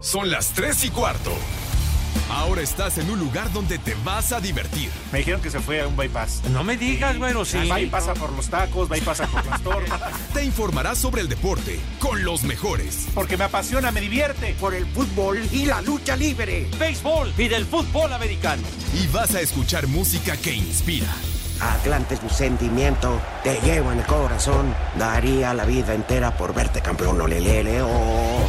Son las 3 y cuarto. Ahora estás en un lugar donde te vas a divertir. Me dijeron que se fue a un bypass. No me digas, bueno, sí. Va y pasa por los tacos, pasa por las tortas. Te informarás sobre el deporte con los mejores. Porque me apasiona, me divierte. Por el fútbol y la lucha libre. Béisbol y del fútbol americano. Y vas a escuchar música que inspira. Atlante es mi sentimiento, te llevo en el corazón. Daría la vida entera por verte campeón, olelele, oh.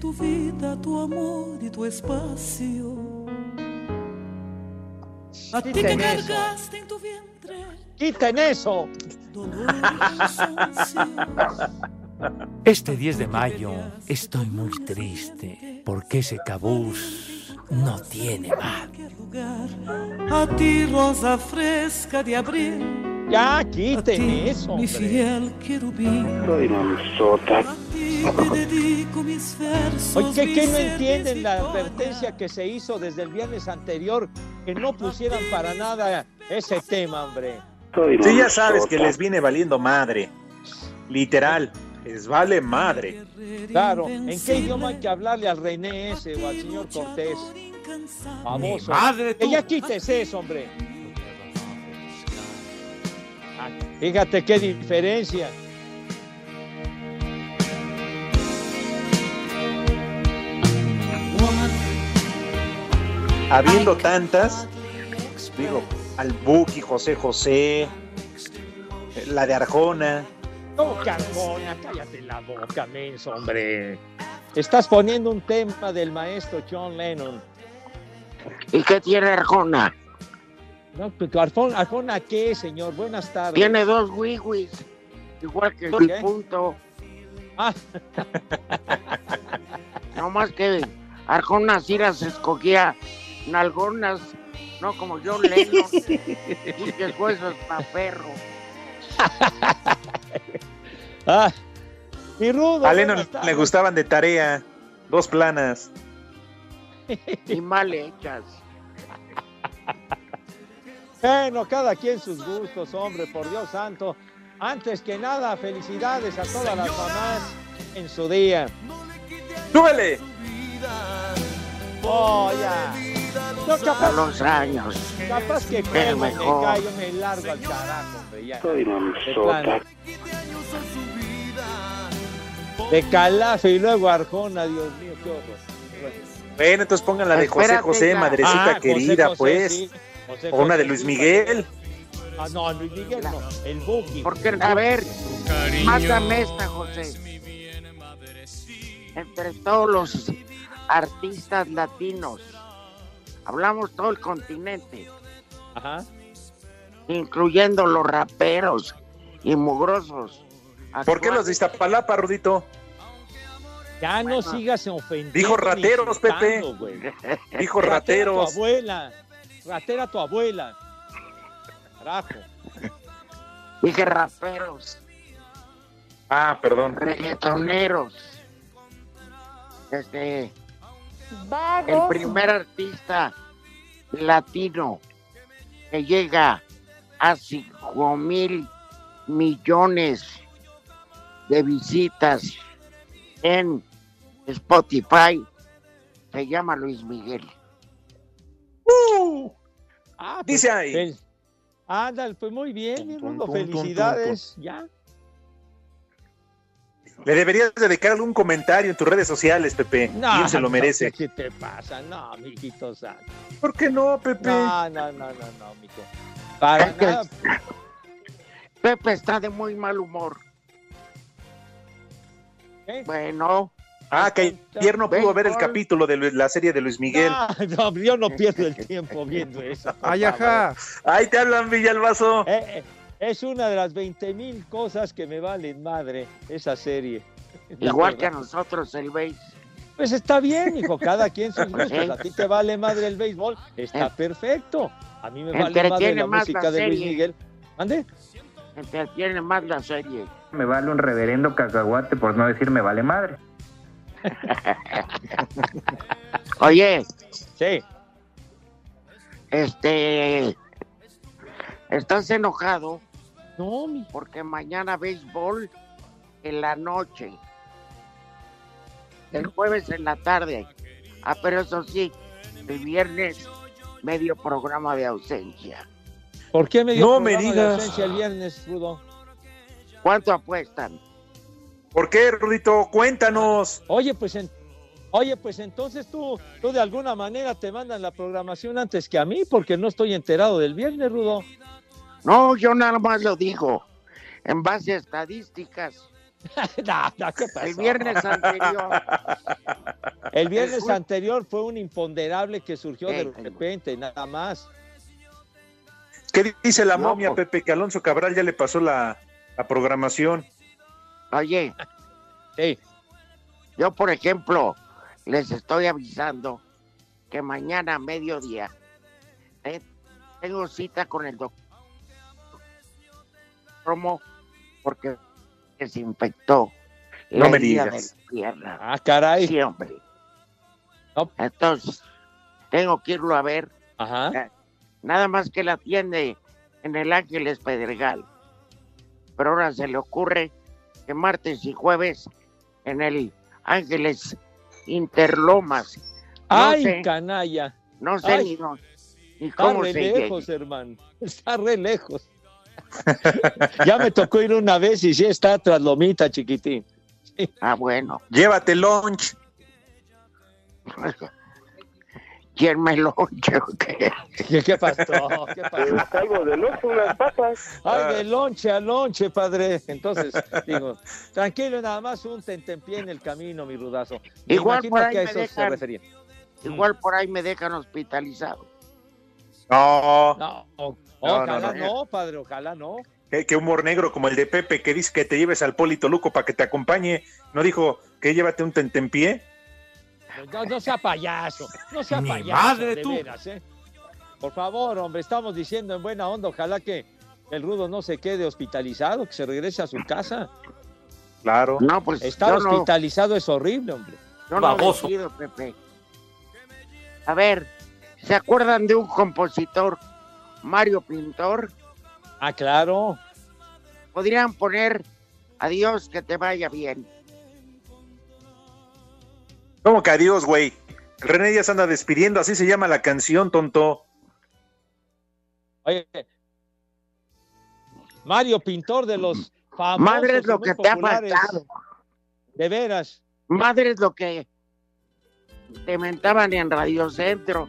Tu vida, tu amor y tu espacio. A ti que cargaste en tu vientre ¡Quiten eso! dolor. Este 10 de mayo estoy muy triste porque ese cabús no tiene lugar. A ti rosa fresca de abril. Ya, quiten eso, mi fiel querubín. A ti te dedico mis versos. Oye, ¿qué, qué no entienden la advertencia que se hizo desde el viernes anterior? Que no pusieran para nada ese tema, hombre. Sí, ya sabes que les viene valiendo madre. Literal, les vale madre. Claro, ¿en qué idioma hay que hablarle al René ese o al señor Cortés? Famoso. madre, Que tú. ya quites eso, hombre. Ah, Fíjate qué diferencia. Habiendo tantas, digo, al Buki, José José, la de Arjona. No, Carmona, cállate la boca, menso, hombre. Estás poniendo un tema del maestro John Lennon. ¿Y qué tiene Arjona? No, pero Arjona, Arjona, ¿qué, señor? Buenas tardes. Tiene dos wiwis, igual que el punto. Ah, No más que Arjona las escogía nalgonas, no como John Lennon. y que el hueso es pa' perro. ah. Mi rudo. A Lennon le gustaban de tarea, dos planas. Y mal hechas. Bueno, cada quien sus gustos, hombre, por Dios santo. Antes que nada, felicidades a todas las mamás en su día. ¡Súbele! Oh, ya. No, capaz, los años. capaz que cuelgo, me mejor. callo, me largo al carajo, hombre, ya. De calafe y luego Arjona, Dios mío, qué horror. Bueno, entonces pongan la de José José, madrecita Ah, querida, José, pues. sí. José O una de Luis Miguel. Ah, no, Luis Miguel no, el Buki. Porque, a ver, mátame esta, José. Entre todos los artistas latinos, hablamos todo el continente, Ajá. incluyendo los raperos y mugrosos. ¿Por qué los de. Iztapalapa, Rudito? Ya no sigas ofendiendo. Dijo rateros, Pepe. Dijo Ratera rateros. tu abuela. Ratera tu abuela. Carajo. Dije raperos, Ah, perdón. reggaetoneros. Este, el primer artista latino que llega a 5 mil millones de visitas en Spotify se llama Luis Miguel. Ah, Dice ahí. Ándale, pues muy bien, tum, tum, Felicidades. Ya. Le deberías dedicar algún comentario en tus redes sociales, Pepe. No, Bien se lo no, merece. ¿Qué te pasa? No, mijito santo. ¿Por qué no, Pepe? No, no, no, no, no, mijo. Para que nada. Pepe está de muy mal humor. ¿eh? Bueno, Ah, que ayer no pudo ver el capítulo de la serie de Luis Miguel. No, no, yo no pierdo el tiempo viendo eso. Ay, ajá. Ahí te hablan, Villalbazo. Eh, eh, es una de las 20 mil cosas que me valen madre esa serie. Igual que a nosotros el béis. Pues está bien, hijo, cada quien sus gustos. A ti te vale madre el béisbol, está perfecto. A mí me vale madre la más música la de Luis. Miguel. ¿Ande? Entretiene más la serie. Me vale un reverendo cacahuate por no decir me vale madre. Oye, Sí. este. ¿Estás enojado? No, mi. Porque mañana béisbol en la noche. El jueves en la tarde. Ah, pero eso sí, el viernes medio programa de ausencia. ¿Por qué me dio No me programa de digas. ausencia el viernes, Rudo? ¿Cuánto apuestan? ¿Por qué, Rudito? Cuéntanos. Oye, pues en- Oye, pues entonces tú, tú de alguna manera te mandan la programación antes que a mí, porque no estoy enterado del viernes, Rudo. No, yo nada más lo digo. En base a estadísticas. No, no, ¿qué pasó? El viernes anterior. El viernes El- anterior fue un imponderable que surgió de repente, nada más. ¿Qué dice la momia, pues. Pepe? Que Alonso Cabral ya le pasó la, la programación. Oye, Sí. yo por ejemplo, les estoy avisando que mañana a mediodía eh, tengo cita con el doctor Romo porque desinfectó No la me digas. pierna. Ah, caray. Sí, hombre. No. Entonces, tengo que irlo a ver, Ajá. nada más que la atiende en el Ángeles Pedregal. Pero ahora se le ocurre que martes y jueves en el Ángeles Interlomas. No Ay, sé, canalla. no sé ay. ni, no- ni Está re se llegue. lejos, hermano. Está re lejos. Ya me tocó ir una vez y sí está tras lomita, chiquitín. Ah, bueno. Llévate lunch. ¿Quién me lo qué? ¿Qué, qué pasó? ¿Qué pasó? algo de lujo, unas papas. Ay, de lonche a lonche, padre. Entonces, digo, tranquilo, nada más un tentempié en el camino, mi rudazo. Me Igual por ahí que a me eso se dejan. refería. Igual por ahí me dejan hospitalizado. No, No, No, ojalá no, no, no. padre, ojalá no. qué, qué humor negro como el de Pepe que dice que te lleves al Polito Luco para que te acompañe. No dijo que llévate un tentempié. No, no sea payaso, no sea payaso, madre de tú. veras, ¿eh? Por favor, hombre, estamos diciendo en buena onda, ojalá que el rudo no se quede hospitalizado, que se regrese a su casa. Claro. No, pues Estar no, hospitalizado es horrible, hombre. yo no Baboso. decido, Pepe. A ver, ¿se acuerdan de un compositor, Mario Pintor? Ah, claro. Podrían poner adiós, que te vaya bien. ¿Cómo que adiós, güey? René ya se anda despidiendo, así se llama la canción, tonto. Oye, Mario Pintor de los famosos. Madre es y lo que te ha populares. faltado. De veras. Madre es lo que te mentaban en Radio Centro.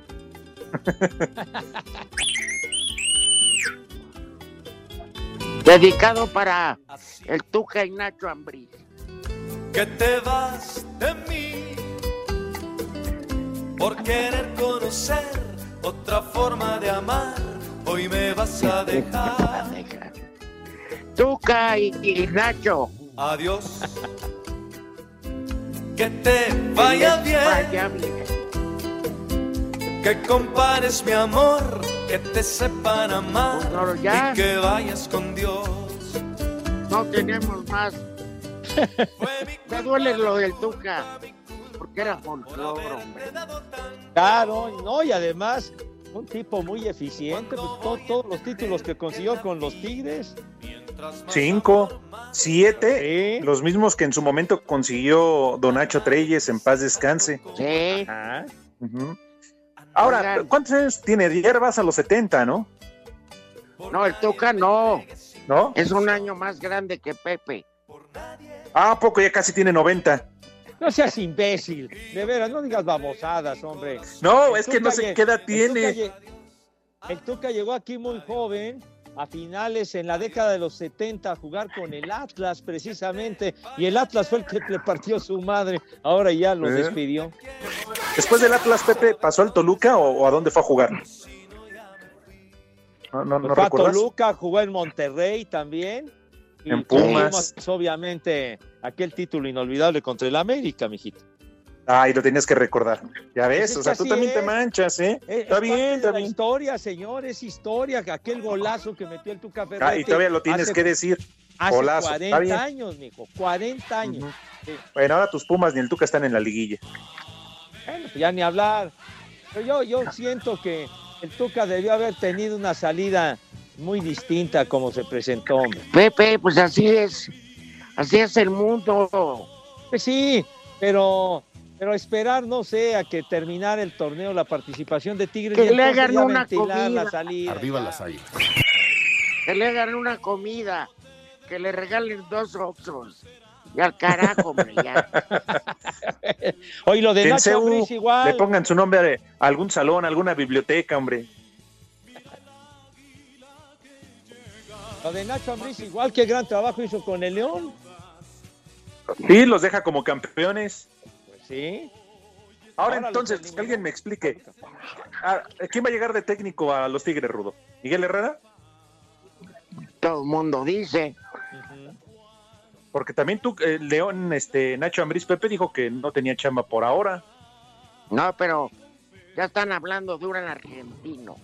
Dedicado para el Tuca y Nacho Ambrí. que te vas de mí por querer conocer otra forma de amar. Hoy me vas a dejar. Tuca y, y Nacho. Adiós. Que te vaya bien, Vaya bien. Que compares mi amor, que te sepan amar Pues ya. y que vayas con Dios. No tenemos más. Me duele lo del Tuca. Porque era folclore, hombre. Claro, no, y además, un tipo muy eficiente. pues, to- todos los títulos que consiguió con los Tigres. Cinco, siete, Sí. los mismos que en su momento consiguió Don Nacho Treyes, en paz descanse. Sí. Ah, Ujú. Ahora, Oigan. ¿cuántos años tiene? Vas a los 70, ¿no? No, el Tuca no. ¿No? Es un año más grande que Pepe. Ah, ¿a poco ya casi tiene 90. no seas imbécil. De veras, no digas babosadas, hombre. No, El es que no sé qué edad tiene. El Tuca llegó aquí muy joven, a finales, en la década de los 70, a jugar con el Atlas, precisamente. Y el Atlas fue el que le partió su madre. Ahora ya lo ¿Eh? despidió. Después del Atlas, Pepe, ¿pasó al Toluca o, o a dónde fue a jugar? No, no, no fue a recuerdas. Toluca, jugó en Monterrey también. En Pumas. obviamente, aquel título inolvidable contra el América, mijito. Ay, lo tenías que recordar. Ya ves, Pues es o sea, tú también te manchas, ¿eh? Es- Está es bien, parte está bien. historia, señor, es historia. Aquel golazo que metió el Tuca Ah, Ferretti. y todavía lo tienes hace- que decir. Hace Golazo, está 40 bien. años, mijo. 40 años. Sí. Bueno, ahora tus Pumas ni el Tuca están en la liguilla. Bueno, pues ya ni hablar. Pero yo, yo siento que el Tuca debió haber tenido una salida muy distinta como se presentó. hombre. Pepe, pues así es. Así es el mundo. Pues sí, pero, pero esperar, no sé, a que terminara el torneo, la participación de Tigres. Que y le hagan ya una comida. la salida. Arriba ya. las águilas. Que le hagan una comida. Que le regalen dos Oxos. Y al carajo, hombre, ya. Oye, lo de Nacho Ambriz le igual. pongan su nombre a algún salón, a alguna biblioteca, hombre. Lo de Nacho Ambriz igual, qué gran trabajo hizo con el León. Sí, los deja como campeones. Pues sí. Ahora, Ahora entonces, los que alguien me explique. Ah, ¿Quién va a llegar de técnico a los Tigres, Rudo? ¿Miguel Herrera? Todo el mundo dice. Porque también tú, eh, León, este, Nacho Ambriz Pepe dijo que no tenía chamba por ahora. No, pero ya están hablando de un argentino.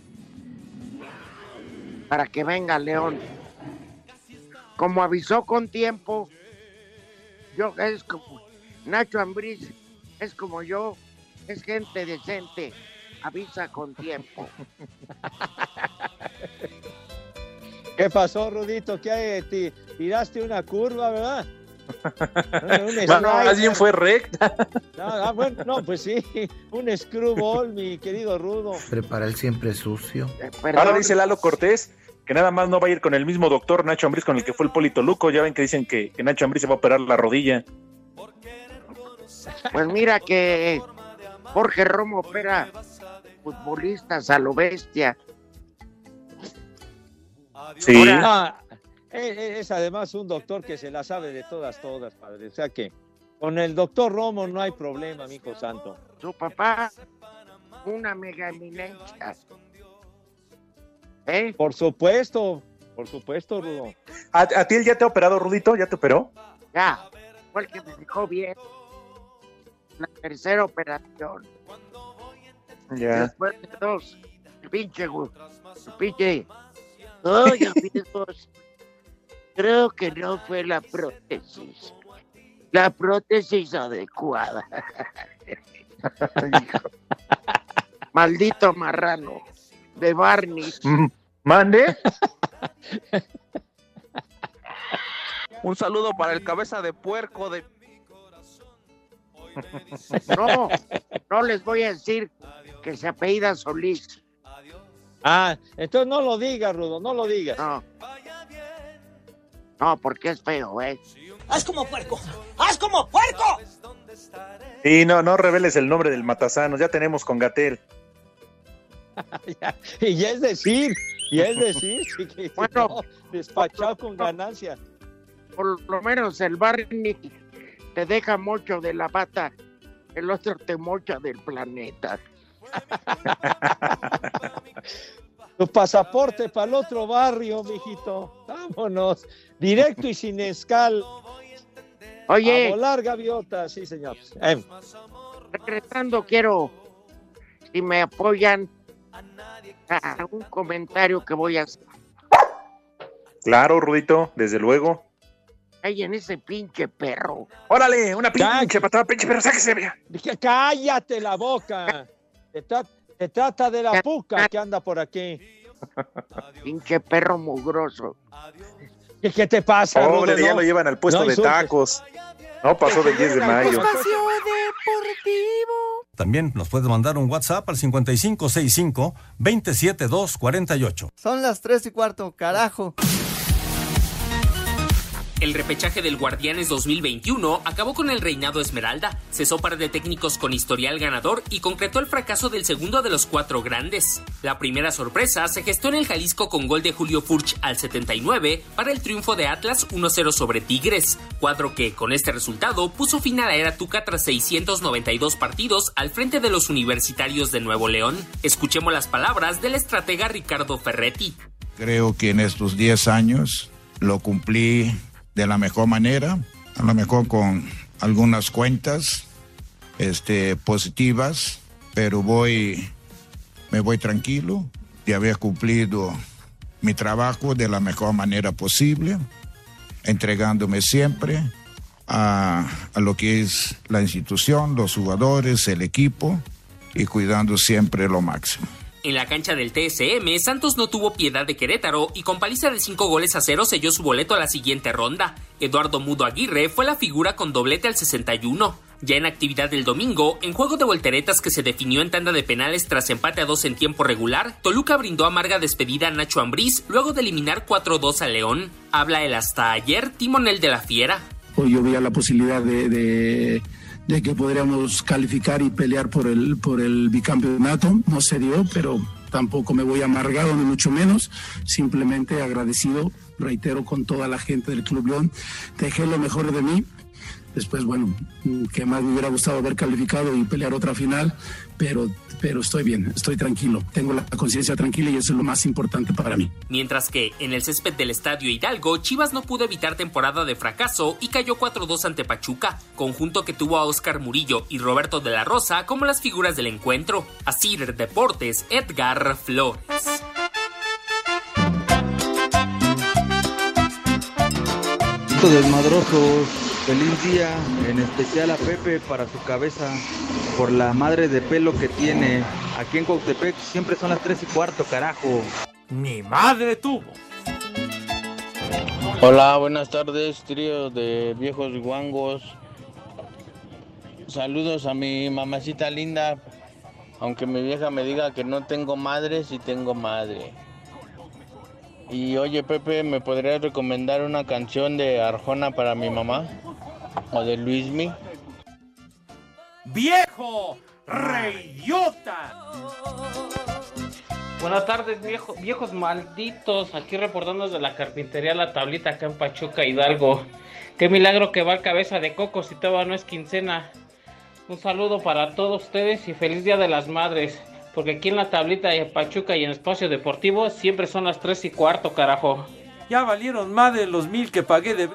Para que venga León. Como avisó con tiempo, yo es como Nacho Ambriz, es como yo, es gente decente, avisa con tiempo. ¿Qué pasó, Rudito? ¿Qué hay? Ti- Tiraste una curva, ¿verdad? Más bien fue recta. No, ah, bueno, no, pues sí, un screwball, mi querido Rudo. Prepara el siempre sucio. Eh, Ahora dice Lalo Cortés que nada más no va a ir con el mismo doctor Nacho Ambriz con el que fue el Polito Luco. Ya ven que dicen que, que Nacho Ambriz se va a operar la rodilla. Pues mira que Jorge Romo opera futbolistas a lo bestia. Sí. Ahora- Ah, es, es además un doctor que se la sabe de todas, todas, padre. O sea que con el doctor Romo no hay problema, amigo santo. Su papá, una mega eminencia. ¿Eh? Por supuesto, por supuesto, Rudo. ¿A, a ti él ya te ha operado, Rudito? ¿Ya te operó? Ya, fue el que me dejó bien. La tercera operación. Ya. Después de dos, el pinche, güey, el pinche. Ay, amigos, creo que no fue la prótesis. La prótesis adecuada. Maldito marrano de Barney. Mm, ¿Mande? Un saludo para el cabeza de puerco de No, no les voy a decir que se apellida Solís. Ah, entonces no lo digas, Rudo, no lo digas. No. No, porque es feo, ¿eh? ¡Haz como puerco! ¡Haz como puerco! Sí, no, no reveles el nombre del Matasanos. Ya tenemos con Gatel. Y ya es decir, y es decir, sí que Bueno. no, despachado con ganancia. Por lo menos el Barney te deja mocho de la pata, el otro te mocha del planeta. Tu pasaporte para el otro barrio, mijito. Vámonos. Directo y sin escal. A Oye, volar gaviota, sí, señor. Eh, regresando, quiero, si me apoyan, a un comentario que voy a hacer. Claro, Rudito, desde luego. Ay, en ese pinche perro. Órale, una pinche patada, pinche, pero sáquese. vea. dije, cállate la boca. Se, tra- se trata de la puca que anda por aquí. Pinche perro mugroso. ¿Qué, qué te pasa, Rudo? Órale, ya No, lo llevan al puesto no de insultes. tacos. No pasó del 10 de mayo. Espacio Deportivo. También nos puedes mandar un WhatsApp al 5565 27248. Son las tres y cuarto, carajo. El repechaje del Guardianes 2021 acabó con el reinado Esmeralda, cesó par de técnicos con historial ganador y concretó el fracaso del segundo de los cuatro grandes. La primera sorpresa se gestó en el Jalisco con gol de Julio Furch al 79 para el triunfo de Atlas 1-0 sobre Tigres, cuadro que con este resultado puso fin a la era Tuca tras 692 partidos al frente de los universitarios de Nuevo León. Escuchemos las palabras del estratega Ricardo Ferretti. Creo que en estos 10 años lo cumplí de la mejor manera, a lo mejor con algunas cuentas este, positivas, pero voy, me voy tranquilo de haber cumplido mi trabajo de la mejor manera posible, entregándome siempre a, a lo que es la institución, los jugadores, el equipo y cuidando siempre lo máximo. En la cancha del TSM, Santos no tuvo piedad de Querétaro y con paliza de 5 goles a 0 selló su boleto a la siguiente ronda. Eduardo Mudo Aguirre fue la figura con doblete al 61. Ya en actividad del domingo, en juego de volteretas que se definió en tanda de penales tras empate a dos en tiempo regular, Toluca brindó amarga despedida a Nacho Ambriz luego de eliminar 4-2 a León. Habla el hasta ayer timonel de la Fiera. Hoy yo veía la posibilidad de, de que podríamos calificar y pelear por el, por el bicampeonato. No se dio, pero tampoco me voy amargado, ni mucho menos. Simplemente agradecido, reitero, con toda la gente del Club León. Dejé lo mejor de mí. Después, bueno, que más me hubiera gustado haber calificado y pelear otra final, pero, pero estoy bien, estoy tranquilo. Tengo la conciencia tranquila y eso es lo más importante para mí. Mientras que en el césped del Estadio Hidalgo, Chivas no pudo evitar temporada de fracaso y cayó 4-2 ante Pachuca, conjunto que tuvo a Oscar Murillo y Roberto de la Rosa como las figuras del encuentro. Así Deportes, Edgar Flores. desmadrosos, feliz día, en especial a Pepe para su cabeza, por la madre de pelo que tiene. Aquí en Cuautepec siempre son las 3 y cuarto, carajo. Mi madre tuvo. Hola, buenas tardes, trío de viejos guangos. Saludos a mi mamacita linda, aunque mi vieja me diga que no tengo madre, sí tengo madre. Y oye Pepe, ¿me podrías recomendar una canción de Arjona para mi mamá? ¿O de Luismi? ¡Viejo! ¡Reyota! Buenas tardes, viejo, viejos malditos. Aquí reportando de la carpintería La Tablita acá en Pachuca, Hidalgo. Qué milagro que va el cabeza de coco si todavía no es quincena. Un saludo para todos ustedes y feliz Día de las Madres. Porque aquí en la tablita de Pachuca y en Espacio Deportivo siempre son las 3 y cuarto, carajo. Ya valieron más de los mil que pagué de...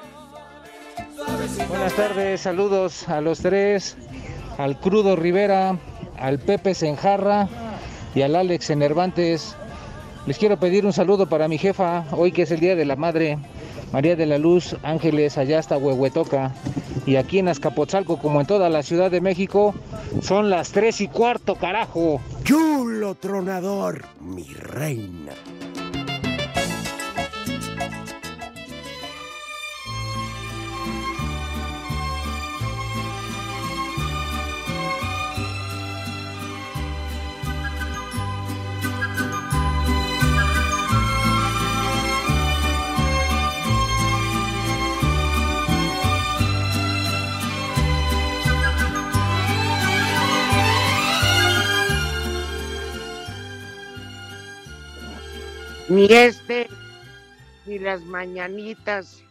Buenas tardes, saludos a los tres, al Crudo Rivera, al Pepe Senjarra y al Alex Enervantes. Les quiero pedir un saludo para mi jefa, hoy que es el Día de la Madre, María de la Luz Ángeles, allá hasta Huehuetoca. Y aquí en Azcapotzalco, como en toda la Ciudad de México, son las 3 y cuarto, carajo. Chulo tronador, mi reina. Ni este, ni las mañanitas,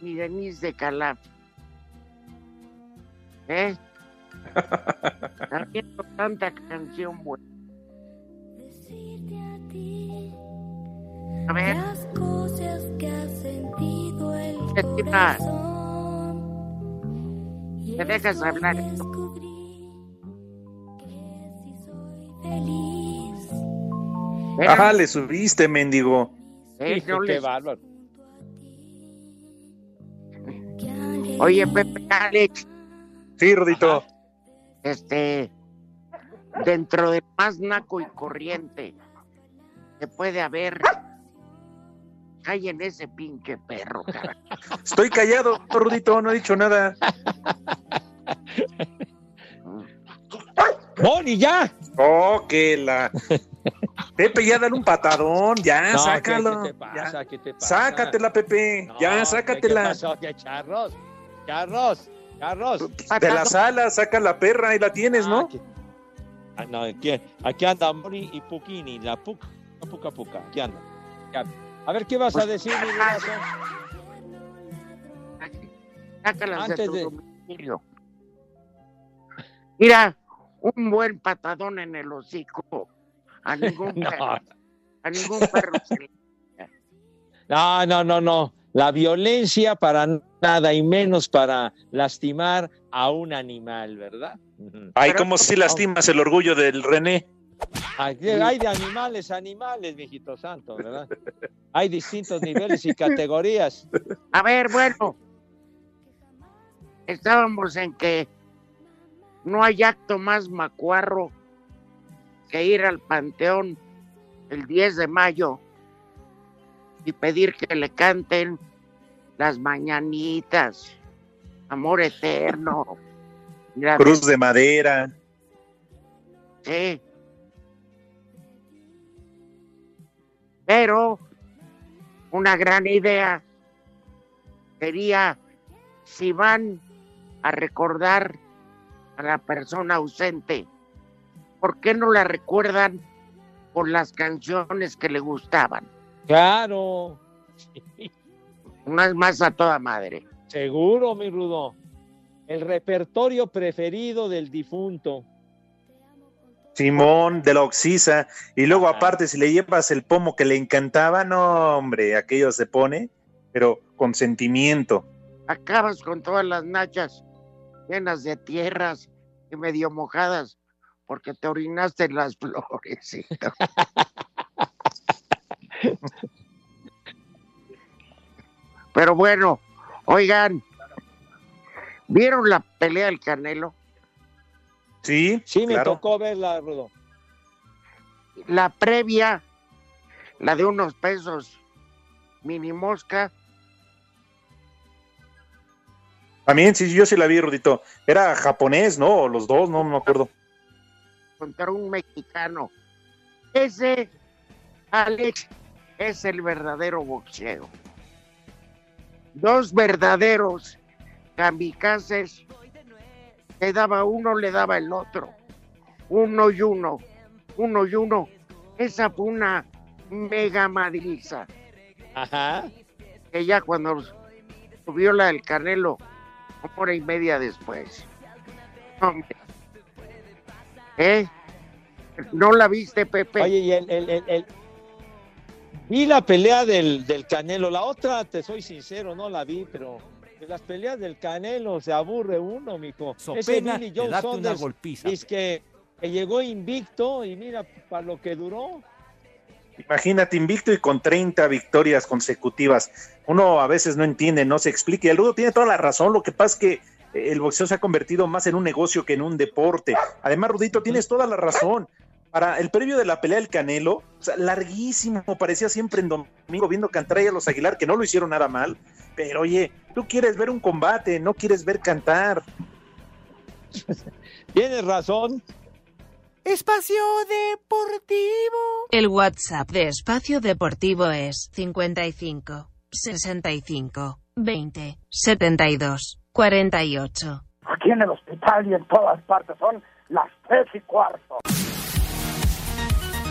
ni Denise de Calaf. ¿Eh? Habiendo tanta canción buena. A ver. Las cosas que ha sentido el corazón. ¿Te dejas hablar? descubrí que si soy feliz. Ajá, le subiste, mendigo. Eh, Hijo, no qué les- bárbaro. Oye, Pepe Alex, Sí, Rodito. este, dentro de más naco y corriente que puede haber, hay en ese pinche perro, cara. Estoy callado, Rudito, no he dicho nada. ¡Boni, ya! Oh, que la. Pepe, ya dale un patadón, ya, No, ¿qué- sácalo. ¿Qué te pasa? ya. ¿Qué te pasa? Sácatela, Pepe, No, ya, ¿qué- sácatela. ¿Qué pasó? ¿Qué charros? Charros, charros. De la sala, saca la perra y la tienes, ¿no? Ah, no, aquí, aquí anda Moni y Puquini, la puca, puca, puca. Aquí anda. aquí anda. A ver, ¿qué vas Pues, a decir, mi de Antes tu de- domicilio. Mira, un buen patadón en el hocico. A ningún No. perro, a ningún perro se le No, no, no, no. La violencia para nada y menos para lastimar a un animal, ¿verdad? Ay, como si lastimas el orgullo del René. Hay de animales, animales, viejito santo, ¿verdad? Hay distintos niveles y categorías. A ver, bueno, estábamos en que no hay acto más macuarro que ir al panteón el 10 de mayo y pedir que le canten las mañanitas, amor eterno. Cruz de madera. Sí. Pero una gran idea sería si van a recordar a la persona ausente, ¿por qué no la recuerdan por las canciones que le gustaban? Claro. Una más a toda madre. Seguro, mi Rudo. El repertorio preferido del difunto. Simón de la Oxisa. Y luego, aparte, si le llevas el pomo que le encantaba, no, hombre, aquello se pone, pero con sentimiento. Acabas con todas las nachas llenas de tierras y medio mojadas porque te orinaste en las flores. Pero bueno, oigan, ¿vieron la pelea del Canelo? Sí, sí, me tocó verla, Rudo. La previa, la de unos pesos mini mosca. También, sí, yo sí la vi, Rudito. Era japonés, ¿no? Los dos, no me acuerdo. Contra un mexicano. Ese, Alex, es el verdadero boxeo. Dos verdaderos kamikazes le daba uno, le daba el otro. Uno y uno, uno y uno. Esa fue una mega madriza. Ajá. Que ya cuando subió la del Canelo, una hora y media después. Hombre. ¿Eh? ¿No la viste, Pepe? Oye, y el, el, el, el... Vi la pelea del, del Canelo. La otra, te soy sincero, no la vi, pero de las peleas del Canelo se aburre uno, mijo. So Ese pena Billy de Joe Saunders golpiza. es que, que llegó invicto y mira para lo que duró. Imagínate, invicto y con 30 victorias consecutivas. Uno a veces no entiende, no se explica. Y el Rudo tiene toda la razón. Lo que pasa es que el boxeo se ha convertido más en un negocio que en un deporte. Además, Rudito, tienes toda la razón. Para el previo de la pelea del Canelo, o sea, larguísimo, parecía siempre en domingo viendo cantar ahí a los Aguilar, que no lo hicieron nada mal. Pero oye, tú quieres ver un combate, no quieres ver cantar. Tienes razón. Espacio Deportivo. El WhatsApp de Espacio Deportivo es 55 65 20 72 48. Aquí en el hospital y en todas partes son las tres y cuarto.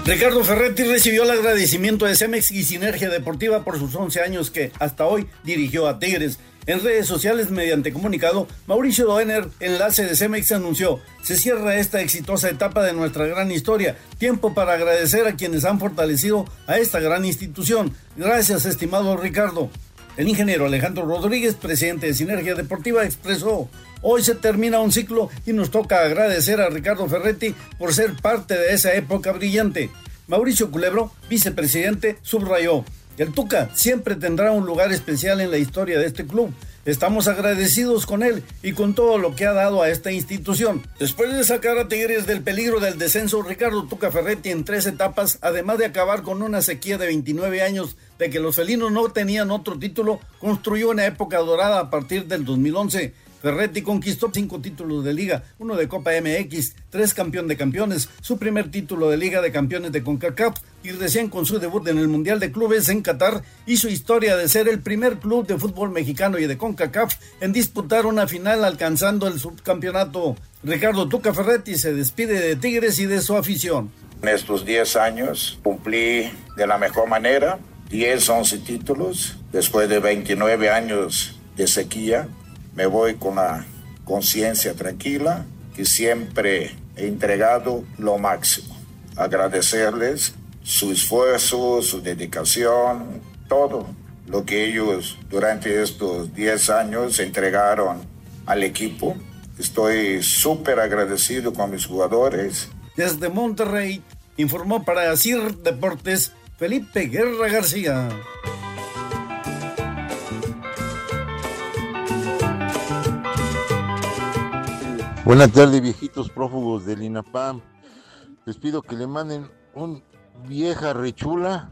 Ricardo Ferretti recibió el agradecimiento de Cemex y Sinergia Deportiva por sus 11 años que hasta hoy dirigió a Tigres. En redes sociales, mediante comunicado, Mauricio Doener, enlace de Cemex, anunció: Se cierra esta exitosa etapa de nuestra gran historia. Tiempo para agradecer a quienes han fortalecido a esta gran institución. Gracias, estimado Ricardo. El ingeniero Alejandro Rodríguez, presidente de Sinergia Deportiva, expresó: Hoy se termina un ciclo y nos toca agradecer a Ricardo Ferretti por ser parte de esa época brillante. Mauricio Culebro, vicepresidente, subrayó: El Tuca siempre tendrá un lugar especial en la historia de este club. Estamos agradecidos con él y con todo lo que ha dado a esta institución. Después de sacar a Tigres del peligro del descenso, Ricardo Tuca Ferretti en tres etapas, además de acabar con una sequía de 29 años de que los felinos no tenían otro título, construyó una época dorada a partir del 2011. Ferretti conquistó cinco títulos de liga, uno de Copa MX, tres campeón de campeones, su primer título de liga de campeones de CONCACAF y recién con su debut en el Mundial de Clubes en Qatar hizo historia de ser el primer club de fútbol mexicano y de CONCACAF en disputar una final alcanzando el subcampeonato. Ricardo Tuca Ferretti se despide de Tigres y de su afición. En estos 10 años cumplí de la mejor manera 10, 11 títulos, después de 29 años de sequía, me voy con la conciencia tranquila que siempre he entregado lo máximo. Agradecerles su esfuerzo, su dedicación, todo lo que ellos durante estos 10 años entregaron al equipo. Estoy súper agradecido con mis jugadores. Desde Monterrey, informó para CIR Deportes Felipe Guerra García. Buenas tardes, viejitos prófugos del INAPAM. Les pido que le manden un vieja rechula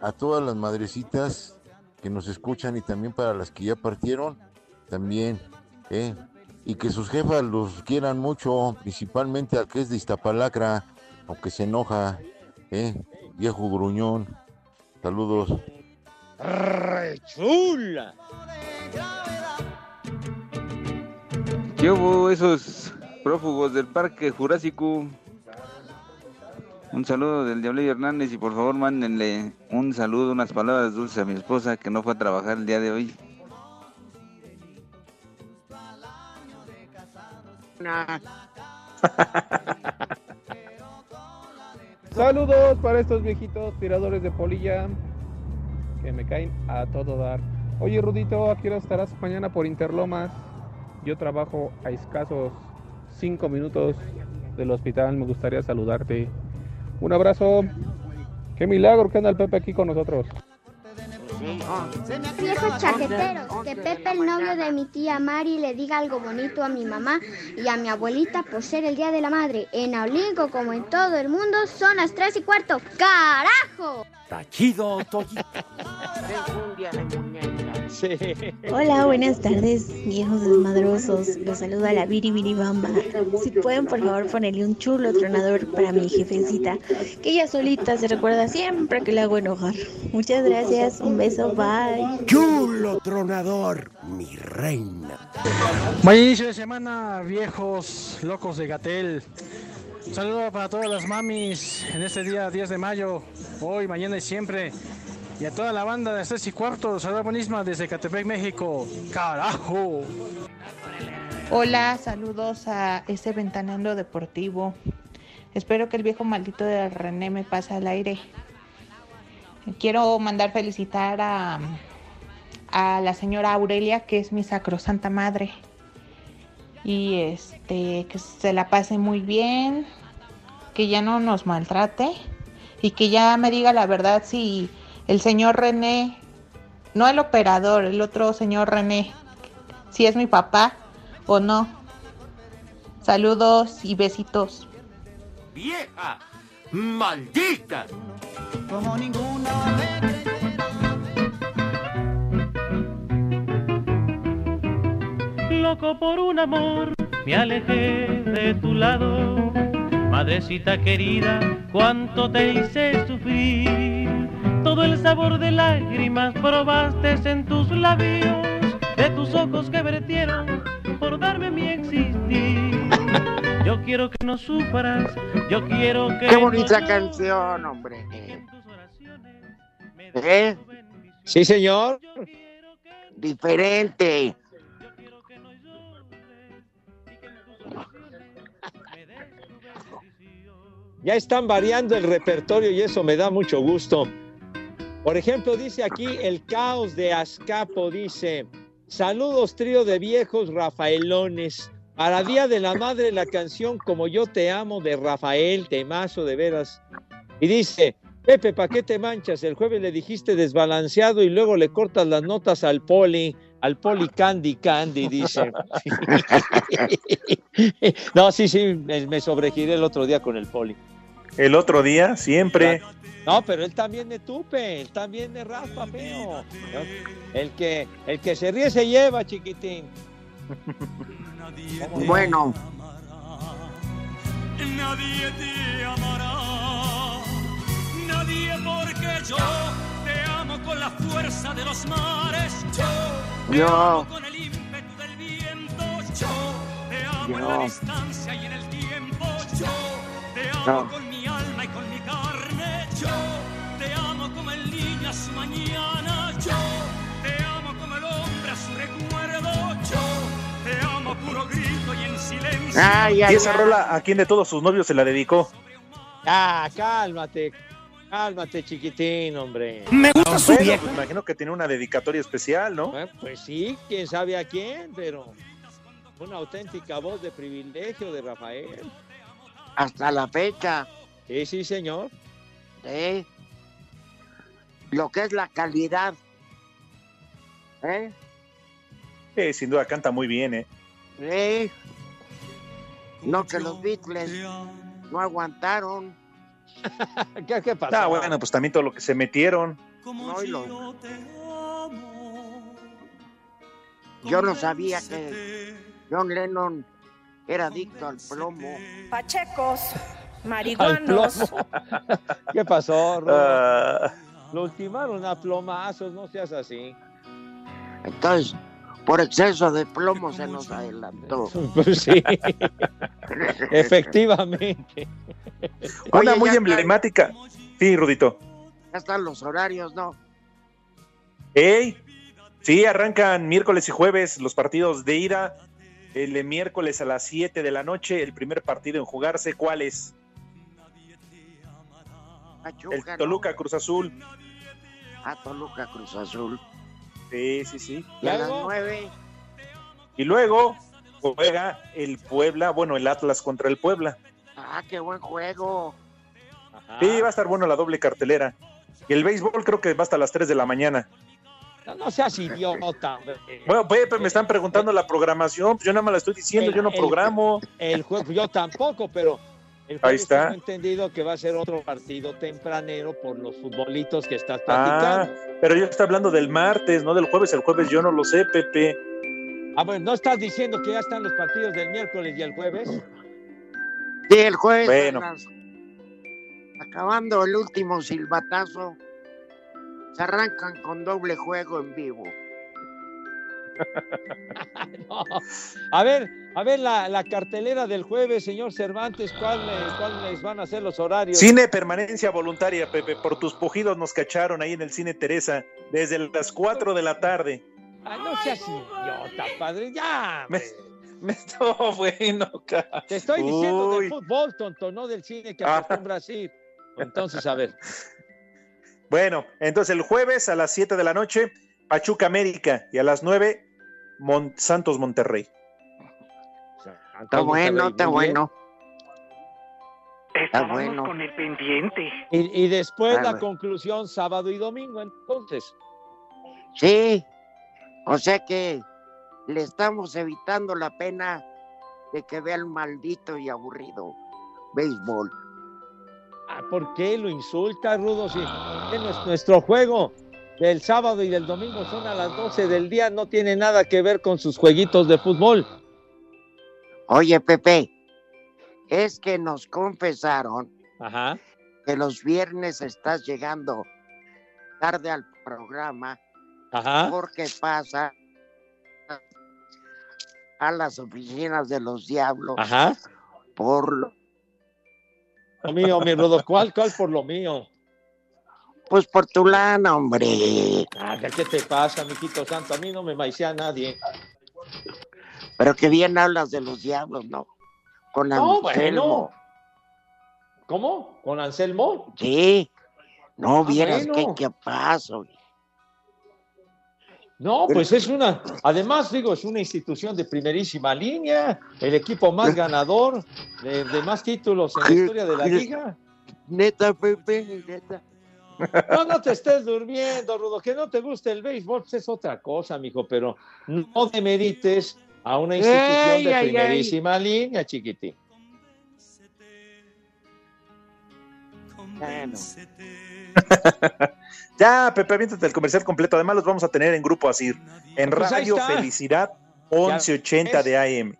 a todas las madrecitas que nos escuchan y también para las que ya partieron, también, ¿eh? Y que sus jefas los quieran mucho, principalmente al que es de Iztapalacra, aunque se enoja, ¿eh? Viejo gruñón. Saludos. ¡Rechula! ¿Qué hubo esos prófugos del Parque Jurásico? Un saludo del Diablillo Hernández y por favor mándenle un saludo, unas palabras dulces a mi esposa que no fue a trabajar el día de hoy. Saludos para estos viejitos tiradores de polilla que me caen a todo dar. Oye, Rudito, ¿a qué hora estarás mañana por Interlomas? Yo trabajo a escasos 5 minutos del hospital. Me gustaría saludarte. Un abrazo. Qué milagro que anda el Pepe aquí con nosotros. Viejos chaqueteros, que Pepe, el novio de mi tía Mari, le diga algo bonito a mi mamá y a mi abuelita por ser el Día de la Madre. En Aulinco, como en todo el mundo, son las 3 y cuarto. ¡Carajo! Tachido, Toyito. Hola, buenas tardes, viejos desmadrosos. Los saluda la Biri Biri Bamba. Si pueden, por favor, ponerle un chulo tronador para mi jefecita, que ella solita se recuerda siempre que le hago enojar. Muchas gracias, un beso, bye. Chulo tronador, mi reina. Buen inicio de semana, viejos locos de Gatel. Un saludo para todas las mamis en este día 10 de mayo, hoy, mañana y siempre. Y a toda la banda de 3 y cuarto, saludos buenísima desde Catepec, México. ¡Carajo! Hola, saludos a ese ventaneando deportivo. Espero que el viejo maldito de René me pase al aire. Quiero mandar felicitar a, a la señora Aurelia, que es mi sacrosanta madre. Y este, que se la pase muy bien, que ya no nos maltrate y que ya me diga la verdad si el señor René, no el operador, el otro señor René, si es mi papá o no. Saludos y besitos. ¡Vieja! ¡Maldita! Como ninguna Loco por un amor, me alejé de tu lado. Madrecita querida, cuánto te hice sufrir. Todo el sabor de lágrimas probaste en tus labios, de tus ojos que vertieron por darme mi existir. Yo quiero que no sufras, yo quiero que. Qué bonita no canción, hombre. ¿Eh? Sí, señor. Diferente. Ya están variando el repertorio y eso me da mucho gusto. Por ejemplo, dice aquí el caos de Azcapo, dice, saludos trío de viejos Rafaelones. Para Día de la Madre la canción Como yo te amo de Rafael, temazo de veras. Y dice, Pepe, ¿para qué te manchas? El jueves le dijiste desbalanceado y luego le cortas las notas al poli, al poli Candy Candy, dice. no, sí, sí, me, me sobregiré el otro día con el poli. El otro día, siempre. No, pero él también me tupe, él también me raspa feo. El que, el que se ríe se lleva, chiquitín. Bueno, Nadie te amará, nadie porque yo te amo con la fuerza de los mares. Yo te Yo. amo con el ímpetu del viento. Yo te amo en la distancia y en el tiempo. Yo te amo con Ay, ay, y esa ay. rola, ¿a quién de todos sus novios se la dedicó? Ah, cálmate. Cálmate, chiquitín, hombre. Me gusta su viejo. Pues imagino que tiene una dedicatoria especial, ¿no? Eh, pues sí, quién sabe a quién, pero una auténtica voz de privilegio de Rafael. Hasta la fecha. Sí, sí, señor. ¿Eh? Lo que es la calidad. ¿Eh? Sí, sin duda canta muy bien, ¿eh? ¿Eh? No que los Beatles no aguantaron. ¿Qué, ¿Qué, pasó? Ah, bueno, pues también todo lo que se metieron. No, lo... Yo no sabía que John Lennon era adicto al plomo. Pachecos, marihuanos. ¿Qué pasó, uh... Lo ultimaron a plomazos, no seas así. Entonces, por exceso de plomo se nos adelantó. Pues sí, efectivamente. Una muy emblemática. Sí, Rudito. Ya están los horarios, ¿no? ¡Ey! Sí, arrancan miércoles y jueves los partidos de ida. El miércoles a las 7 de la noche, el primer partido en jugarse. ¿Cuál es? el Toluca Cruz Azul. Ah, Toluca Cruz Azul. Sí, sí, sí. Y a las 9. Y luego juega el Puebla, bueno, el Atlas contra el Puebla. Ah, qué buen juego. Sí, va a estar bueno la doble cartelera. Y el béisbol creo que va hasta las 3 de la mañana. No, no seas idiota. Bueno, Pepe, me están preguntando la programación. Pues yo nada más la estoy diciendo, yo no programo. El, juego, yo tampoco, pero el Ahí está. Tengo entendido que va a ser otro partido tempranero por los futbolitos que estás platicando. Ah, pero yo estoy hablando del martes, no del jueves. El jueves yo no lo sé, Pepe. Ah, bueno, ¿no estás diciendo que ya están los partidos del miércoles y el jueves? Sí, el jueves. Bueno. Acabando el último silbatazo, se arrancan con doble juego en vivo. no. A ver, a ver la, la, cartelera del jueves, señor Cervantes, ¿cuáles, ¿cuáles van a ser los horarios? Cine permanencia voluntaria, Pepe, por tus pujidos nos cacharon ahí en el cine Teresa, desde las 4 de la tarde. Ay, no seas idiota, padre, ya. Me, me estoy bueno, cara. Te estoy diciendo Uy. del fútbol, tonto, no del cine que acostumbras ir. Entonces, a ver. Bueno, entonces el jueves a las 7 de la noche, Pachuca América, y a las 9, Mon Santos Monterrey. Está bueno, está bueno. Está bueno. con el pendiente. Y, y después ah, la bueno. conclusión sábado y domingo, entonces. Sí, o sea que le estamos evitando la pena de que vea el maldito y aburrido béisbol. Ah, ¿Por qué lo insulta, Rudo? Si es nuestro juego del sábado y del domingo son a las 12 del día, no tiene nada que ver con sus jueguitos de fútbol. Oye, Pepe, es que nos confesaron Ajá. que los viernes estás llegando tarde al programa Ajá. porque pasa a las oficinas de los diablos Ajá. por lo lo mío, mi Rudo, ¿cuál, cuál por lo mío? Pues por tu lana, hombre. Ah, ¿Qué te pasa, mijito santo? A mí no me maicea nadie. Pero que bien hablas de los diablos, ¿no? Con No, Anselmo. bueno. ¿Cómo? ¿Con Anselmo? Sí. No, Ah, vieras bueno. qué, qué paso. No, pues es una, además digo, es una institución de primerísima línea, el equipo más ganador, de, de más títulos en la historia de la liga. Neta, Pepe, neta. No, no te estés durmiendo, Rudo, que no te guste el béisbol, pues es otra cosa, mijo, pero no demerites a una institución Ey, de ay, primerísima línea, chiquitín. Bueno. Ya, Pepe, aviéntate el comercial completo. Además, los vamos a tener en Grupo Asir, en Pues Radio. Felicidad 1180 de AM.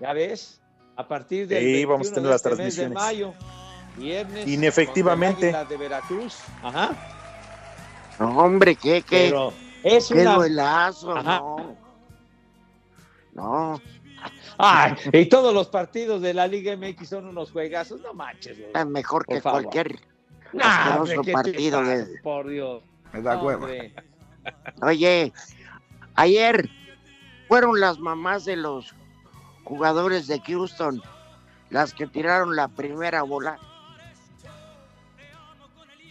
Ya ves, a partir del Sí, vamos a 21 tener de las este mes de transmisiones. mayo, viernes, Inefectivamente. Águila de Veracruz. Ajá. No, hombre, qué, qué, Pero es qué una duelazo, Ajá. no. No, Ay, y todos los partidos de la Liga MX son unos juegazos, no manches. güey. es mejor que cualquier Nah, asqueroso hombre, ¿qué te partido de- Por Dios. Me da hueva. Oye, ayer fueron las mamás de los jugadores de Houston las que tiraron la primera bola.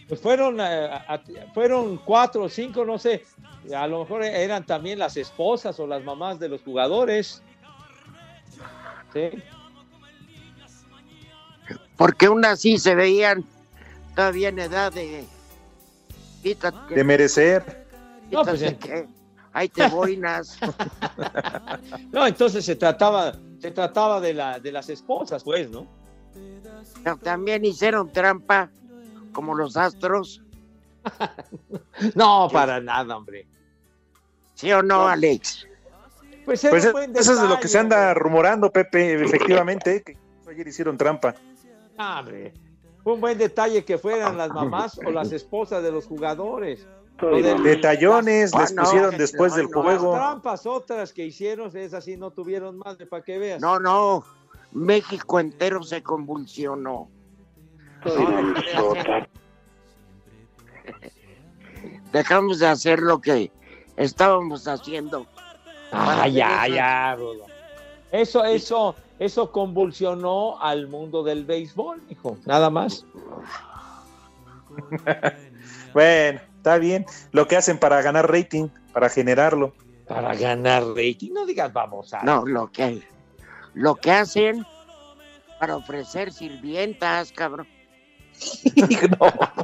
Pues fueron, eh, a- fueron cuatro o cinco, no sé. A lo mejor eran también las esposas o las mamás de los jugadores. Sí. Porque unas sí se veían todavía en edad de. Quítate, De merecer. No, pues, que ahí te boinas. No, entonces se trataba, se trataba de, la, de las esposas, pues, ¿no? Pero También hicieron trampa, como los astros. No, para nada, hombre. ¿Sí o no, Alex? Pues, Pues buen eso es de lo que se anda rumorando, Pepe, efectivamente, que ayer hicieron trampa. Ah, hombre. Fue un buen detalle que fueran las mamás o las esposas de los jugadores. Del- Detallones Ah, les no, pusieron después no, del no. juego. Las trampas otras que hicieron, esas sí no tuvieron madre para que veas. No, no. México entero se convulsionó. Dejamos de hacer lo que estábamos haciendo. Ah, ya, ya, Rudo. Eso, eso, eso convulsionó al mundo del béisbol, hijo. Nada más. Bueno, está bien. Lo que hacen para ganar rating, para generarlo. Para ganar rating. No digas vamos a. No, lo que, lo que hacen para ofrecer sirvientas, cabrón.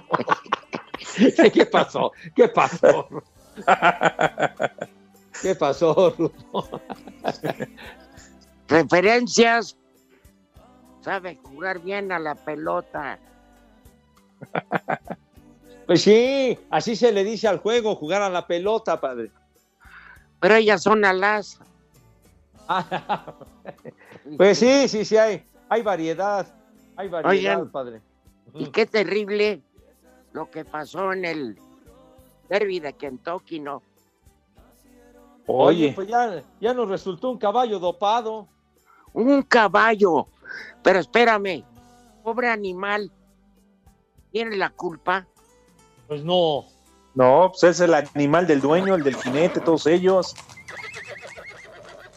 ¿Qué pasó? ¿Qué pasó? ¿Qué pasó, Rudo? Referencias. Sabe jugar bien a la pelota. Pues sí, así se le dice al juego, jugar a la pelota, padre. Pero ellas son alas. Pues sí, sí, sí, hay, hay variedad. Hay variedad, Oigan, padre. Y qué terrible lo que pasó en el derby de Kentucky, ¿no? Oye, Oye. pues ya, ya nos resultó un caballo dopado. Un caballo. Pero espérame, pobre animal, ¿tiene la culpa? Pues no. No, pues es el animal del dueño, el del jinete, todos ellos.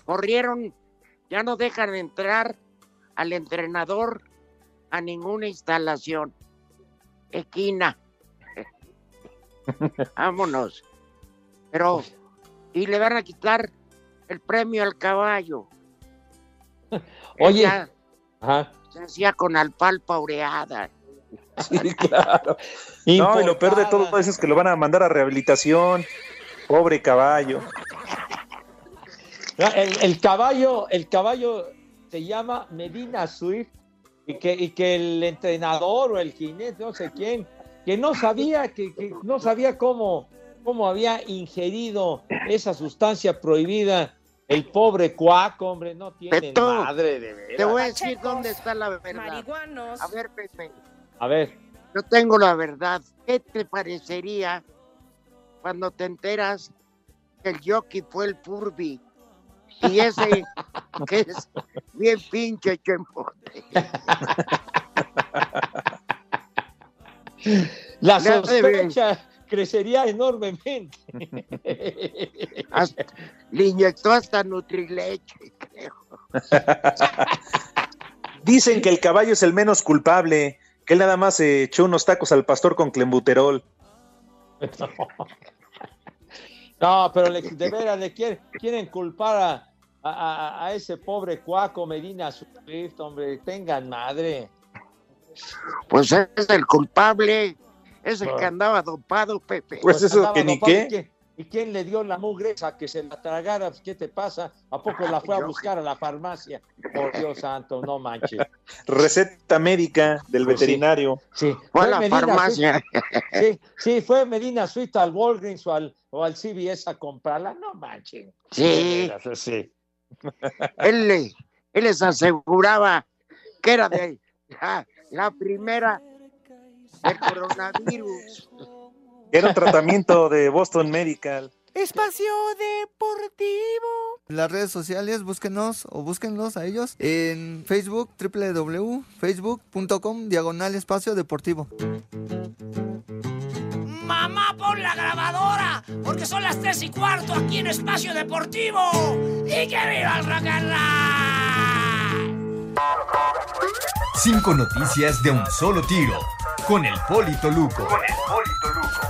Corrieron, ya no dejan entrar al entrenador a ninguna instalación. Esquina. Vámonos. Pero, y le van a quitar el premio al caballo. Oye. Ella Ajá. Se hacía con alfalfa oreada. Sí, claro. No, y lo peor de todo eso es que lo van a mandar a rehabilitación. Pobre caballo. No, El, el caballo, el caballo se llama Medina Swift y que, y que el entrenador o el jinete, no sé quién, que no sabía, que, que no sabía cómo, cómo había ingerido esa sustancia prohibida. El pobre cuaco, hombre, no tiene Beto, madre de veras. Te voy a decir dónde está la verdad. Marihuanos. A ver, Pepe, A ver, yo tengo la verdad. ¿Qué te parecería cuando te enteras que el jockey fue el Furby? Y ese que es bien pinche chempote. la sospecha crecería enormemente. Hasta- le inyectó hasta Nutrileche, creo. Dicen que el caballo es el menos culpable, que él nada más se echó unos tacos al pastor con clembuterol. No, pero le- de veras le quieren, quieren culpar a, a- a- a ese pobre cuaco Medina Swift, hombre, tengan madre. Pues es el culpable. Es el Ah. que andaba dopado, Pepe. Pues eso andaba que ni qué. ¿y quién- ¿Y quién le dio la mugre esa que se la tragara? Pues, ¿Qué te pasa? ¿A poco la fue a buscar a la farmacia? Por Dios santo, no manches. Receta médica del Pues veterinario. Sí, Fue a la Medina farmacia. Sí, sí, fue Medina Swift al Walgreens o al, o al CVS a comprarla. No manches. Sí. Sí. él, le- él les aseguraba que era de la, la primera del coronavirus. Era un tratamiento de Boston Medical. Espacio Deportivo. Las redes sociales, búsquenos o búsquenlos a ellos en Facebook, www.facebook.com, diagonal espacio deportivo. Grabadora, porque son las tres y cuarto aquí en Espacio Deportivo. ¡Y que viva el rock and roll! Cinco noticias de un solo tiro. con el Polito Luco. Con el Polito Luco.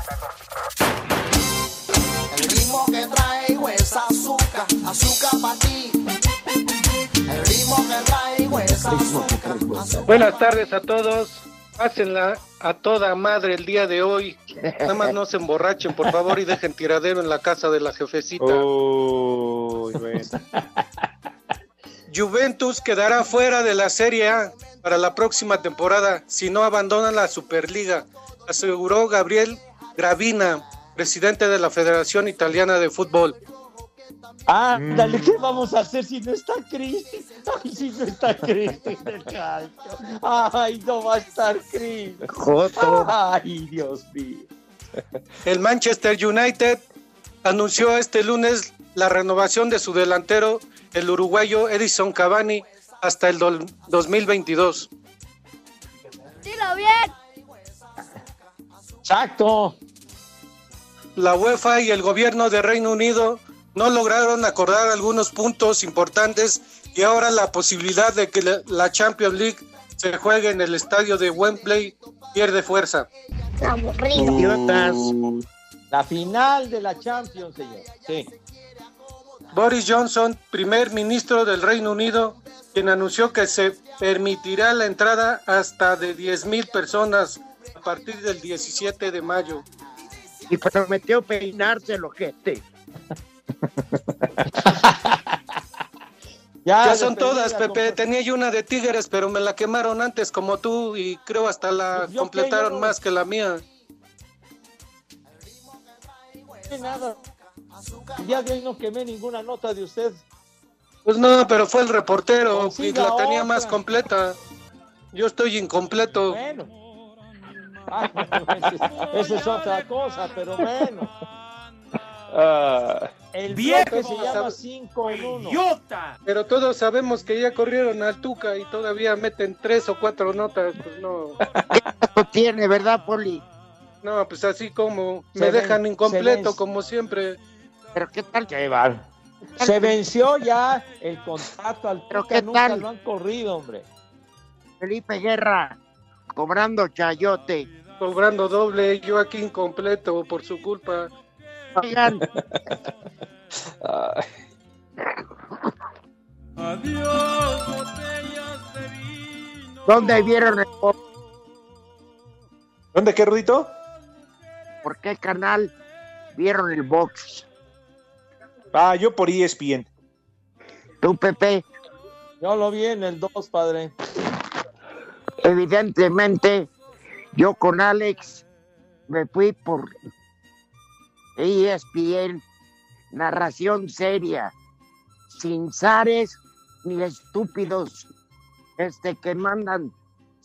El ritmo que traigo es azúcar, azúcar para ti. El ritmo que traigo es azúcar, azúcar Buenas tardes a todos. Pásenla a toda madre el día de hoy. Nada más no se emborrachen, por favor, y dejen tiradero en la casa de la jefecita. Bueno. Juventus quedará fuera de la Serie A para la próxima temporada si no abandonan la Superliga, aseguró Gabriel Gravina, presidente de la Federación Italiana de Fútbol. Ah, dale, ¿qué vamos a hacer si no está Cristi? Ay, si no está Cristi en el calcio. Ay, no va a estar Cristi. Ay, Dios mío. El Manchester United anunció este lunes la renovación de su delantero, el uruguayo Edison Cavani, hasta el do- 2022. Dilo bien. Exacto. La UEFA y el gobierno de Reino Unido no lograron acordar algunos puntos importantes y ahora la posibilidad de que la- Champions League se juegue en el estadio de Wembley pierde fuerza. Idiotas. La final de la Champions, señor. Sí. Boris Johnson, primer ministro del Reino Unido, quien anunció que se permitirá la entrada hasta de 10 mil personas a partir del 17 de mayo. Y prometió peinarse el ojete. Ya, son todas, Pepe. Tenía yo una de Tigres, pero me la quemaron antes como tú y creo hasta la ¿Yo completaron qué? Más que la mía. No nada. Día de hoy no quemé ninguna nota de usted. Pues no, pero fue el reportero y la tenía otra. más completa. Yo estoy incompleto. Bueno. Ah, esa es- esa es otra cosa, pero bueno. El Viejo, se llama ¿sabes? 5 en 1. Pero todos sabemos que ya corrieron al Tuca y todavía meten tres o cuatro notas. Pues no. No tiene, ¿verdad, Poli? No, pues así como Se me ven- dejan incompleto ven- como siempre. Pero ¿qué tal? Se venció ya el contrato al Pero Tuca, ¿qué nunca tal? lo han corrido, hombre. Felipe Guerra, cobrando chayote. Cobrando doble, yo aquí incompleto por su culpa. Oigan, Adiós, botellas de vino. ¿dónde vieron el box? ¿Dónde qué, Rudito? ¿Por qué canal vieron el box? Ah, yo por ESPN. ¿Tú, Pepe? Yo lo vi en el 2, padre. Evidentemente, yo con Alex me fui por ESPN, narración seria, sin zares ni estúpidos este, que mandan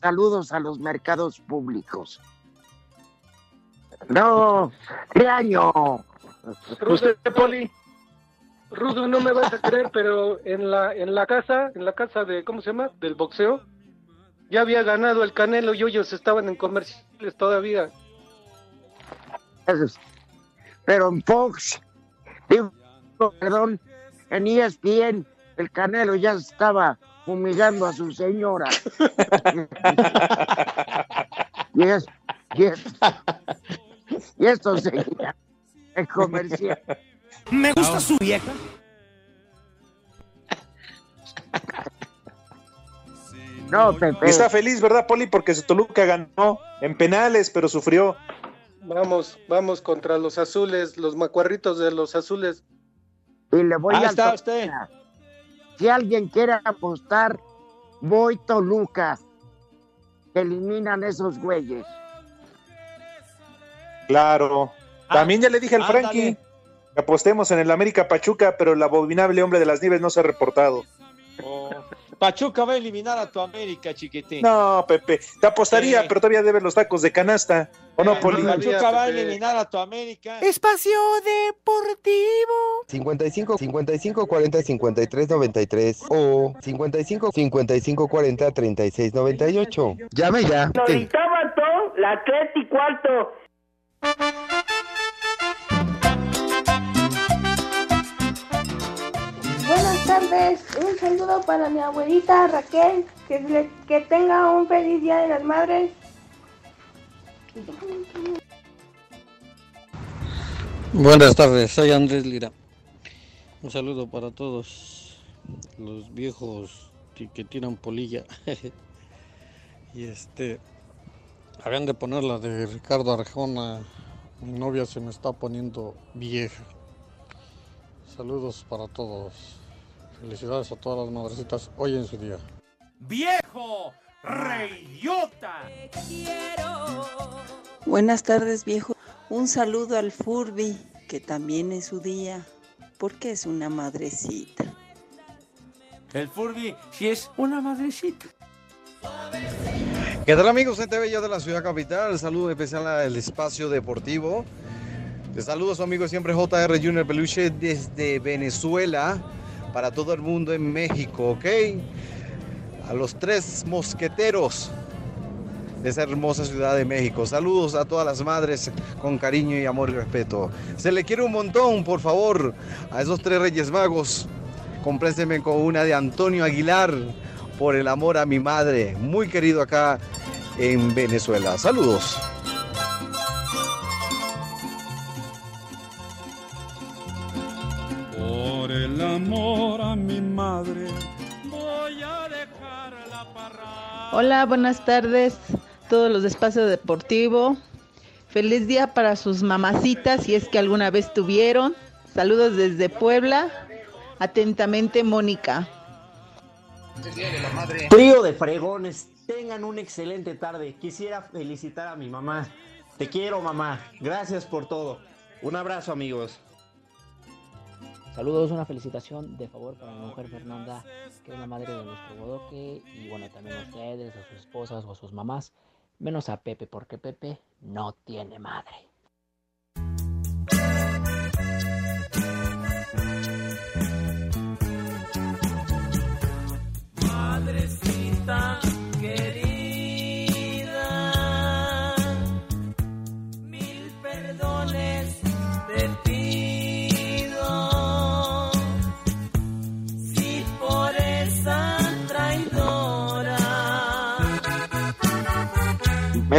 saludos a los mercados públicos. No, de año. Rudo, Poli. Rudo, no me vas a creer, pero en la en la casa, en la casa de ¿cómo se llama? Del boxeo, ya había ganado el Canelo y ellos estaban en comerciales todavía. Pero en Fox, digo, perdón, en ESPN, el Canelo ya estaba fumigando a su señora. y, es- y es- y esto seguía en comercial. Me gusta su vieja. No, Pepe. Está feliz, ¿verdad, Poli? Porque su Toluca ganó en penales, pero sufrió. Vamos, vamos contra los azules, los macuarritos de los azules. Y le voy Ahí a está usted. Si alguien quiere apostar, voy Toluca. Que eliminan esos güeyes. Claro. También ya le dije al ándale. Frankie que apostemos en el América Pachuca, pero el abominable hombre de las nieves no se ha reportado. Oh, Pachuca va a eliminar a tu América, chiquitín. No, Pepe, te apostaría, Sí. pero todavía debes los tacos de canasta. ¿O no, Poli? Pachuca va a eliminar a tu América. Espacio Deportivo. 55 55 40 53 93 o 55 55 40 36 98. Llame ya. Ahorita mató la y cuarto. Tardes, un saludo para mi abuelita Raquel, que, tenga un feliz día de las madres. Buenas tardes, soy Andrés Lira. Un saludo para todos los viejos que, que tiran polilla. y este, habían de poner la de Ricardo Arjona. Mi novia se me está poniendo vieja. Saludos para todos. Felicidades a todas las madrecitas hoy en su día. ¡Viejo! ¡Reidiota! Buenas tardes, viejo. Un saludo al Furby, que también es su día, porque es una madrecita. El Furby sí es una madrecita. ¿Qué tal amigos de TV yo de la ciudad capital? Saludo especial al espacio deportivo. Te saludo a su amigo siempre JR Junior Peluche desde Venezuela para todo el mundo en México, ¿ok? A los tres mosqueteros de esa hermosa ciudad de México. Saludos a todas las madres con cariño y amor y respeto. Se le quiere un montón, por favor, a esos tres Reyes Magos. Complécenme con una de Antonio Aguilar por el amor a mi madre, muy querido acá en Venezuela. Saludos. Por el amor mi madre, voy a dejar la parra. Hola, buenas tardes, todos los de Espacio Deportivo. Feliz día para sus mamacitas, si es que alguna vez tuvieron. Saludos desde Puebla. Atentamente, Mónica. Trío de fregones, tengan una excelente tarde. Quisiera felicitar a mi mamá. Te quiero, mamá. Gracias por todo. Un abrazo, amigos. Saludos, una felicitación de favor para mi mujer Fernanda, que es la madre de nuestro bodoque, y bueno, también a ustedes, a sus esposas o a sus mamás, menos a Pepe, porque Pepe no tiene madre. Madrecita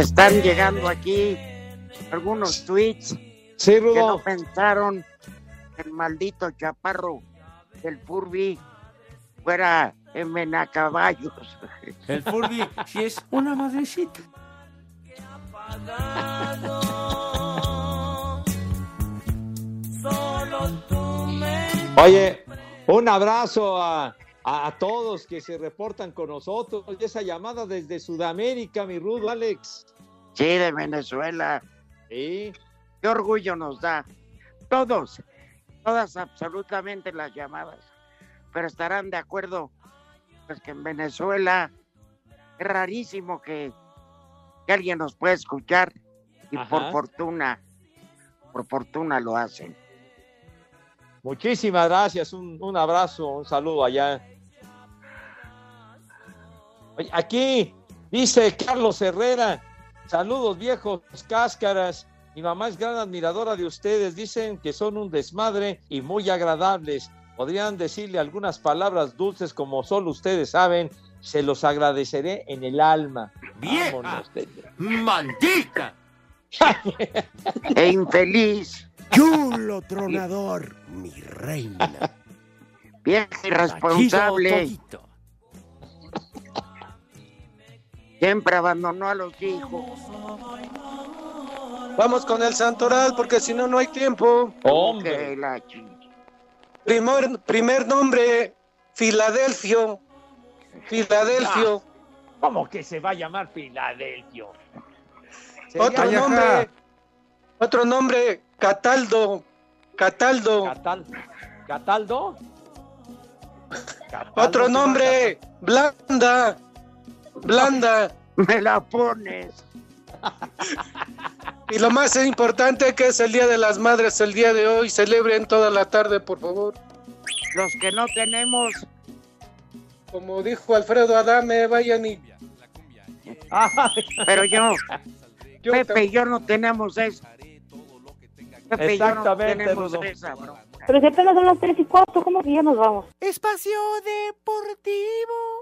están llegando aquí algunos tweets Sí, que no pensaron que el maldito chaparro del Furby fuera en Menacaballos. El Furby sí es una madrecita. Solo tú me Oye, un abrazo a, a- a todos que se reportan con nosotros. Y esa llamada desde Sudamérica, mi Rudo, Alex. Sí, de Venezuela. Sí. Qué orgullo nos da. Todos, todas absolutamente las llamadas. Pero estarán de acuerdo, pues que en Venezuela es rarísimo que, que alguien nos pueda escuchar y por fortuna, por fortuna lo hacen. Muchísimas gracias, un, un abrazo, un saludo allá. Aquí dice Carlos Herrera, saludos viejos cáscaras. Mi mamá es gran admiradora de ustedes, dicen que son un desmadre y muy agradables. Podrían decirle algunas palabras dulces como solo ustedes saben, se los agradeceré en el alma. ¡Vieja! ¡Maldita! E infeliz, Chulo tronador, mi reina. vieja irresponsable. Siempre abandonó a los hijos. Vamos con el Santoral porque si no, no hay tiempo. Chi- Primer, primer nombre, Filadelfio. Filadelfio. ¿Cómo que se va a llamar Filadelfio? Otro nombre, otro nombre, Cataldo. Cataldo. Catal- ¿Cataldo? Otro nombre, Blanda. Blanda. Me la pones. Y lo más importante que es el Día de las Madres el día de hoy. Celebren toda la tarde, por favor. Los que no tenemos, Como dijo Alfredo Adame, vayan y... pero yo, Pepe y yo no tenemos eso. Pepe y yo no Exactamente, tenemos esa, bro. Pero si apenas son las 3 y 4, ¿cómo que ya nos vamos? Espacio Deportivo.